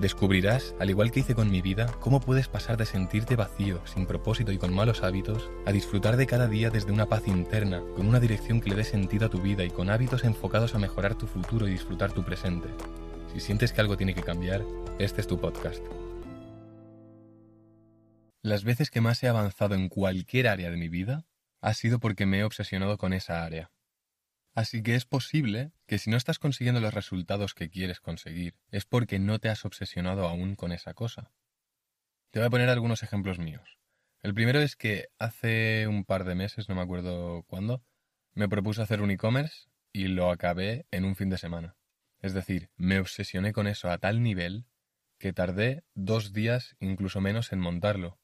Descubrirás, al igual que hice con mi vida, cómo puedes pasar de sentirte vacío, sin propósito y con malos hábitos, a disfrutar de cada día desde una paz interna, con una dirección que le dé sentido a tu vida y con hábitos enfocados a mejorar tu futuro y disfrutar tu presente. Si sientes que algo tiene que cambiar, este es tu podcast. Las veces que más he avanzado en cualquier área de mi vida ha sido porque me he obsesionado con esa área. Así que es posible que si no estás consiguiendo los resultados que quieres conseguir, es porque no te has obsesionado aún con esa cosa. Te voy a poner algunos ejemplos míos. El primero es que hace un par de meses, no me acuerdo cuándo, me propuse hacer un e-commerce y lo acabé en un fin de semana. Es decir, me obsesioné con eso a tal nivel que tardé dos días, incluso menos, en montarlo.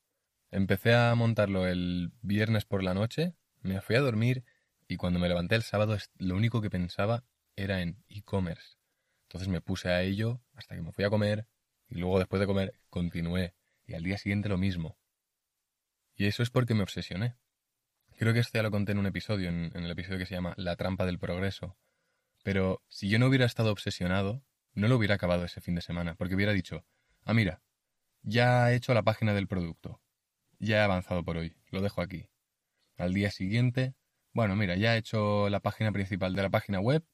Empecé a montarlo el viernes por la noche, me fui a dormir y cuando me levanté el sábado, lo único que pensaba era en e-commerce. Entonces me puse a ello hasta que me fui a comer y luego después de comer continué. Y al día siguiente lo mismo. Y eso es porque me obsesioné. Creo que esto ya lo conté en un episodio, en, el episodio que se llama La trampa del progreso. Pero si yo no hubiera estado obsesionado, no lo hubiera acabado ese fin de semana, porque hubiera dicho, ah, mira, ya he hecho la página del producto, ya he avanzado por hoy, lo dejo aquí. Al día siguiente bueno, mira, ya he hecho la página principal de la página web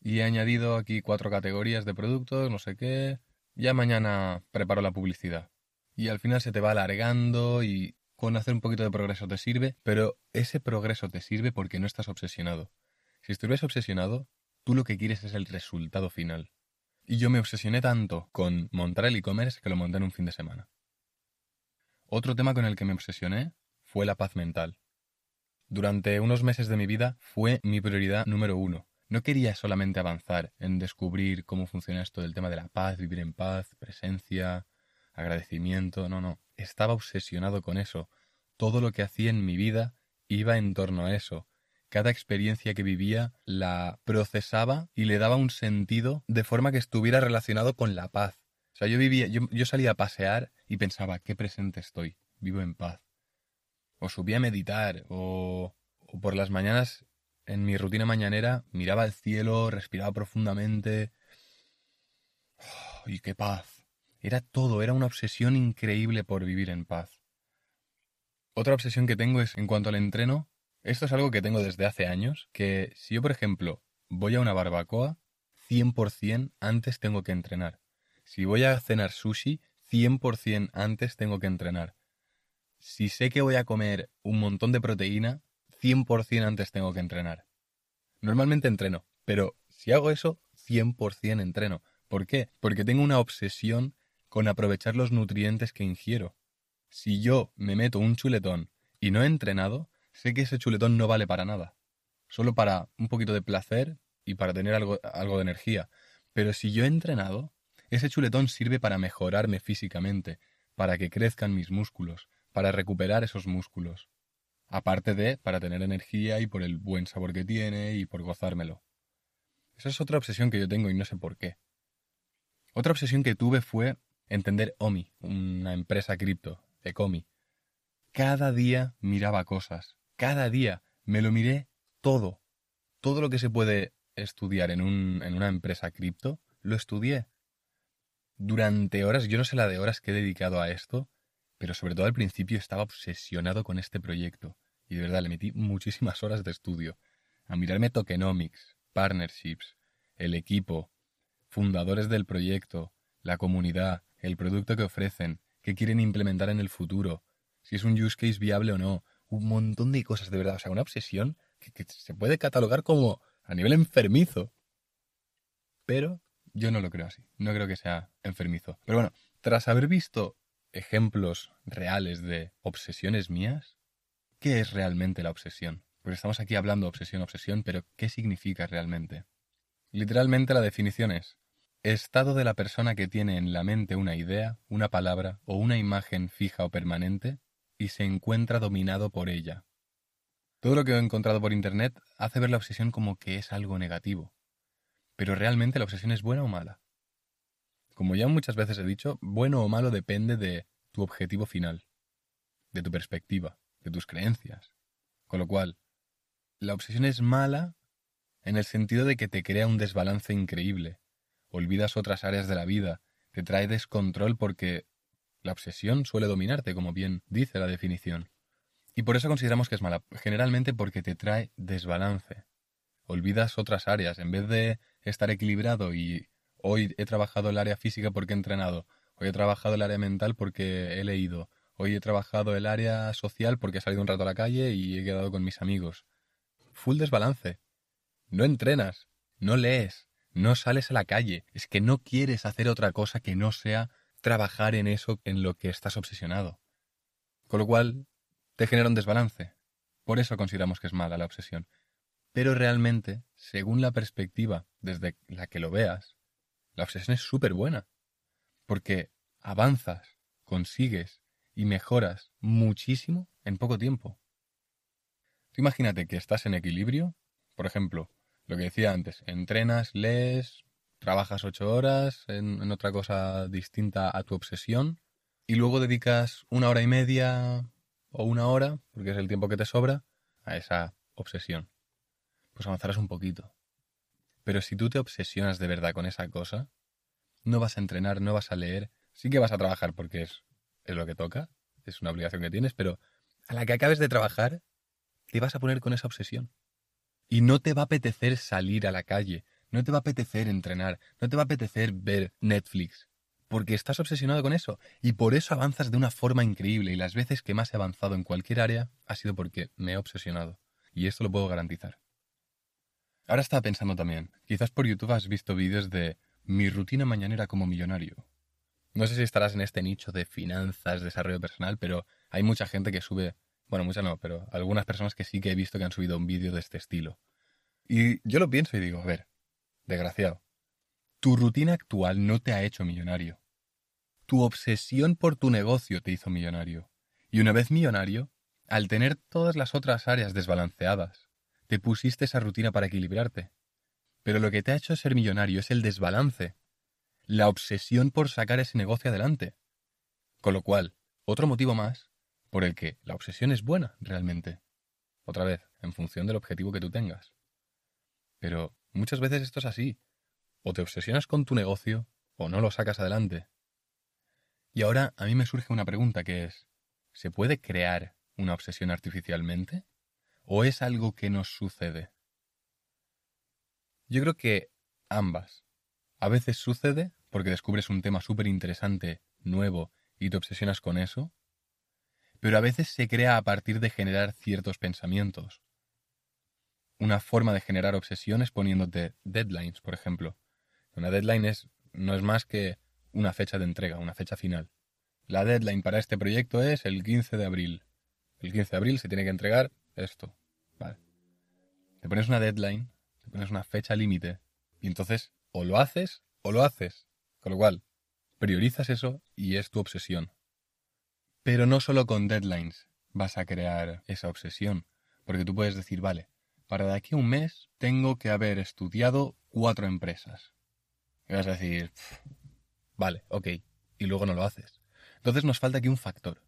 y he añadido aquí cuatro categorías de productos, no sé qué. Ya mañana preparo la publicidad. Y al final se te va alargando y con hacer un poquito de progreso te sirve, pero ese progreso te sirve porque no estás obsesionado. Si estuvieras obsesionado, tú lo que quieres es el resultado final. Y yo me obsesioné tanto con montar el e-commerce que lo monté en un fin de semana. Otro tema con el que me obsesioné fue la paz mental. Durante unos meses de mi vida fue mi prioridad número uno. No quería solamente avanzar en descubrir cómo funciona esto del tema de la paz, vivir en paz, presencia, agradecimiento, no, no. Estaba obsesionado con eso. Todo lo que hacía en mi vida iba en torno a eso. Cada experiencia que vivía la procesaba y le daba un sentido de forma que estuviera relacionado con la paz. O sea, yo vivía, yo, salía a pasear y pensaba, qué presente estoy, vivo en paz o subía a meditar, o, o por las mañanas, en mi rutina mañanera, miraba al cielo, respiraba profundamente. ¡Y qué paz! Era todo, era una obsesión increíble por vivir en paz. Otra obsesión que tengo es en cuanto al entreno. Esto es algo que tengo desde hace años, que si yo, por ejemplo, voy a una barbacoa, 100% antes tengo que entrenar. Si voy a cenar sushi, 100% antes tengo que entrenar si sé que voy a comer un montón de proteína, 100% antes tengo que entrenar. Normalmente entreno, pero si hago eso, 100% entreno. ¿Por qué? Porque tengo una obsesión con aprovechar los nutrientes que ingiero. Si yo me meto un chuletón y no he entrenado, sé que ese chuletón no vale para nada. Solo para un poquito de placer y para tener algo, algo de energía. Pero si yo he entrenado, ese chuletón sirve para mejorarme físicamente, para que crezcan mis músculos, para recuperar esos músculos. Aparte de para tener energía y por el buen sabor que tiene y por gozármelo. Esa es otra obsesión que yo tengo y no sé por qué. Otra obsesión que tuve fue entender OMI, una empresa cripto, Ecomi. Cada día miraba cosas. Cada día me lo miré todo. Todo lo que se puede estudiar en, un, en una empresa cripto, lo estudié. Durante horas, yo no sé la de horas que he dedicado a esto, pero sobre todo al principio estaba obsesionado con este proyecto y de verdad le metí muchísimas horas de estudio a mirarme tokenomics, partnerships, el equipo, fundadores del proyecto, la comunidad, el producto que ofrecen, qué quieren implementar en el futuro, si es un use case viable o no, un montón de cosas de verdad, o sea, una obsesión que, que se puede catalogar como a nivel enfermizo. Pero yo no lo creo así, no creo que sea enfermizo. Pero bueno, tras haber visto ejemplos reales de obsesiones mías, ¿qué es realmente la obsesión? Porque estamos aquí hablando obsesión, obsesión, pero ¿qué significa realmente? Literalmente la definición es estado de la persona que tiene en la mente una idea, una palabra o una imagen fija o permanente y se encuentra dominado por ella. Todo lo que he encontrado por Internet hace ver la obsesión como que es algo negativo. Pero realmente la obsesión es buena o mala. Como ya muchas veces he dicho, bueno o malo depende de tu objetivo final, de tu perspectiva, de tus creencias. Con lo cual, la obsesión es mala en el sentido de que te crea un desbalance increíble. Olvidas otras áreas de la vida, te trae descontrol porque la obsesión suele dominarte, como bien dice la definición. Y por eso consideramos que es mala, generalmente porque te trae desbalance. Olvidas otras áreas, en vez de estar equilibrado y hoy he trabajado el área física porque he entrenado, hoy he trabajado el área mental porque he leído, hoy he trabajado el área social porque he salido un rato a la calle y he quedado con mis amigos. Full desbalance. No entrenas, no lees, no sales a la calle, es que no quieres hacer otra cosa que no sea trabajar en eso en lo que estás obsesionado. Con lo cual, te genera un desbalance. Por eso consideramos que es mala la obsesión. Pero realmente, según la perspectiva desde la que lo veas, la obsesión es súper buena. Porque avanzas, consigues y mejoras muchísimo en poco tiempo. imagínate que estás en equilibrio, por ejemplo, lo que decía antes, entrenas, lees, trabajas ocho horas en, otra cosa distinta a tu obsesión y luego dedicas una hora y media o una hora, porque es el tiempo que te sobra, a esa obsesión. Pues avanzarás un poquito. Pero si tú te obsesionas de verdad con esa cosa, no vas a entrenar, no vas a leer, sí que vas a trabajar porque es, es lo que toca, es una obligación que tienes, pero a la que acabes de trabajar, te vas a poner con esa obsesión. Y no te va a apetecer salir a la calle, no te va a apetecer entrenar, no te va a apetecer ver Netflix, porque estás obsesionado con eso y por eso avanzas de una forma increíble y las veces que más he avanzado en cualquier área ha sido porque me he obsesionado y esto lo puedo garantizar. Ahora estaba pensando también, quizás por YouTube has visto vídeos de mi rutina mañanera como millonario. No sé si estarás en este nicho de finanzas, desarrollo personal, pero hay mucha gente que sube bueno, muchas no, pero algunas personas que sí que he visto que han subido un vídeo de este estilo. Y yo lo pienso y digo, a ver, desgraciado, tu rutina actual no te ha hecho millonario. Tu obsesión por tu negocio te hizo millonario. Y una vez millonario, al tener todas las otras áreas desbalanceadas, te pusiste esa rutina para equilibrarte. Pero lo que te ha hecho ser millonario es el desbalance, la obsesión por sacar ese negocio adelante. Con lo cual, otro motivo más por el que la obsesión es buena realmente. Otra vez, en función del objetivo que tú tengas. Pero muchas veces esto es así. O te obsesionas con tu negocio o no lo sacas adelante. Y ahora a mí me surge una pregunta que es, ¿se puede crear una obsesión artificialmente? ¿O es algo que nos sucede? Yo creo que ambas. A veces sucede porque descubres un tema súper interesante, nuevo, y te obsesionas con eso, pero a veces se crea a partir de generar ciertos pensamientos. Una forma de generar obsesiones poniéndote deadlines, por ejemplo. Una deadline es, no es más que una fecha de entrega, una fecha final. La deadline para este proyecto es el 15 de abril. El 15 de abril se tiene que entregar esto. Vale. Te pones una deadline, te pones una fecha límite, y entonces o lo haces o lo haces. Con lo cual, priorizas eso y es tu obsesión. Pero no solo con deadlines vas a crear esa obsesión, porque tú puedes decir, vale, para de aquí a un mes tengo que haber estudiado cuatro empresas. Y vas a decir, vale, ok, y luego no lo haces. Entonces nos falta aquí un factor.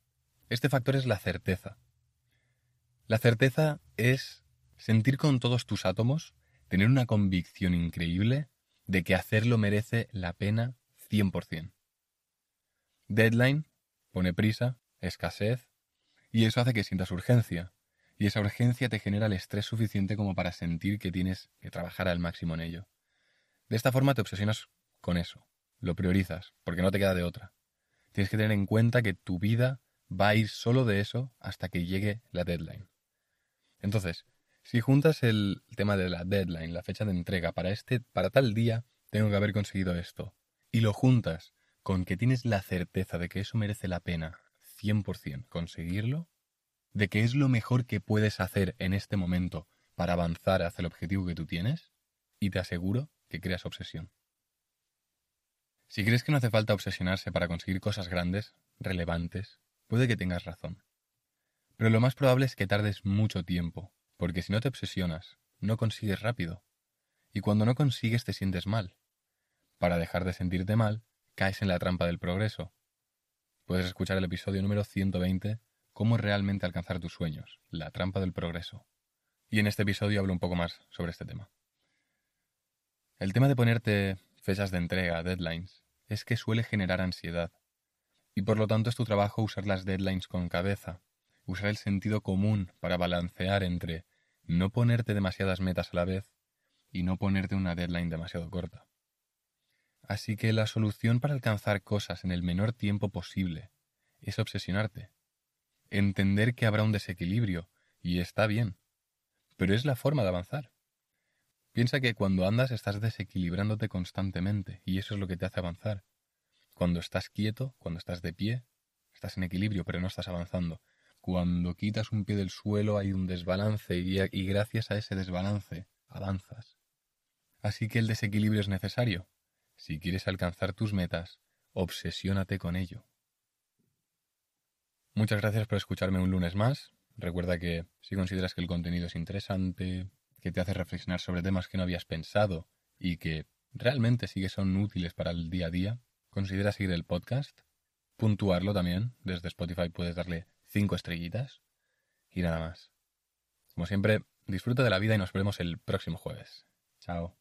Este factor es la certeza. La certeza es sentir con todos tus átomos, tener una convicción increíble de que hacerlo merece la pena 100%. Deadline pone prisa, escasez, y eso hace que sientas urgencia, y esa urgencia te genera el estrés suficiente como para sentir que tienes que trabajar al máximo en ello. De esta forma te obsesionas con eso, lo priorizas, porque no te queda de otra. Tienes que tener en cuenta que tu vida va a ir solo de eso hasta que llegue la deadline. Entonces, si juntas el tema de la deadline, la fecha de entrega, para este, para tal día, tengo que haber conseguido esto, y lo juntas con que tienes la certeza de que eso merece la pena 100% conseguirlo, de que es lo mejor que puedes hacer en este momento para avanzar hacia el objetivo que tú tienes, y te aseguro que creas obsesión. Si crees que no hace falta obsesionarse para conseguir cosas grandes, relevantes, puede que tengas razón. Pero lo más probable es que tardes mucho tiempo, porque si no te obsesionas, no consigues rápido. Y cuando no consigues te sientes mal. Para dejar de sentirte mal, caes en la trampa del progreso. Puedes escuchar el episodio número 120, Cómo realmente alcanzar tus sueños, la trampa del progreso. Y en este episodio hablo un poco más sobre este tema. El tema de ponerte fechas de entrega, deadlines, es que suele generar ansiedad. Y por lo tanto es tu trabajo usar las deadlines con cabeza, usar el sentido común para balancear entre no ponerte demasiadas metas a la vez y no ponerte una deadline demasiado corta. Así que la solución para alcanzar cosas en el menor tiempo posible es obsesionarte. Entender que habrá un desequilibrio, y está bien. Pero es la forma de avanzar. Piensa que cuando andas estás desequilibrándote constantemente, y eso es lo que te hace avanzar. Cuando estás quieto, cuando estás de pie, estás en equilibrio, pero no estás avanzando. Cuando quitas un pie del suelo hay un desbalance y, gracias a ese desbalance avanzas. Así que el desequilibrio es necesario. Si quieres alcanzar tus metas, obsesiónate con ello. Muchas gracias por escucharme un lunes más. Recuerda que si consideras que el contenido es interesante, que te hace reflexionar sobre temas que no habías pensado y que realmente sí que son útiles para el día a día, considera seguir el podcast, puntuarlo también. Desde Spotify puedes darle cinco estrellitas y nada más. Como siempre, disfruta de la vida y nos vemos el próximo jueves. Chao.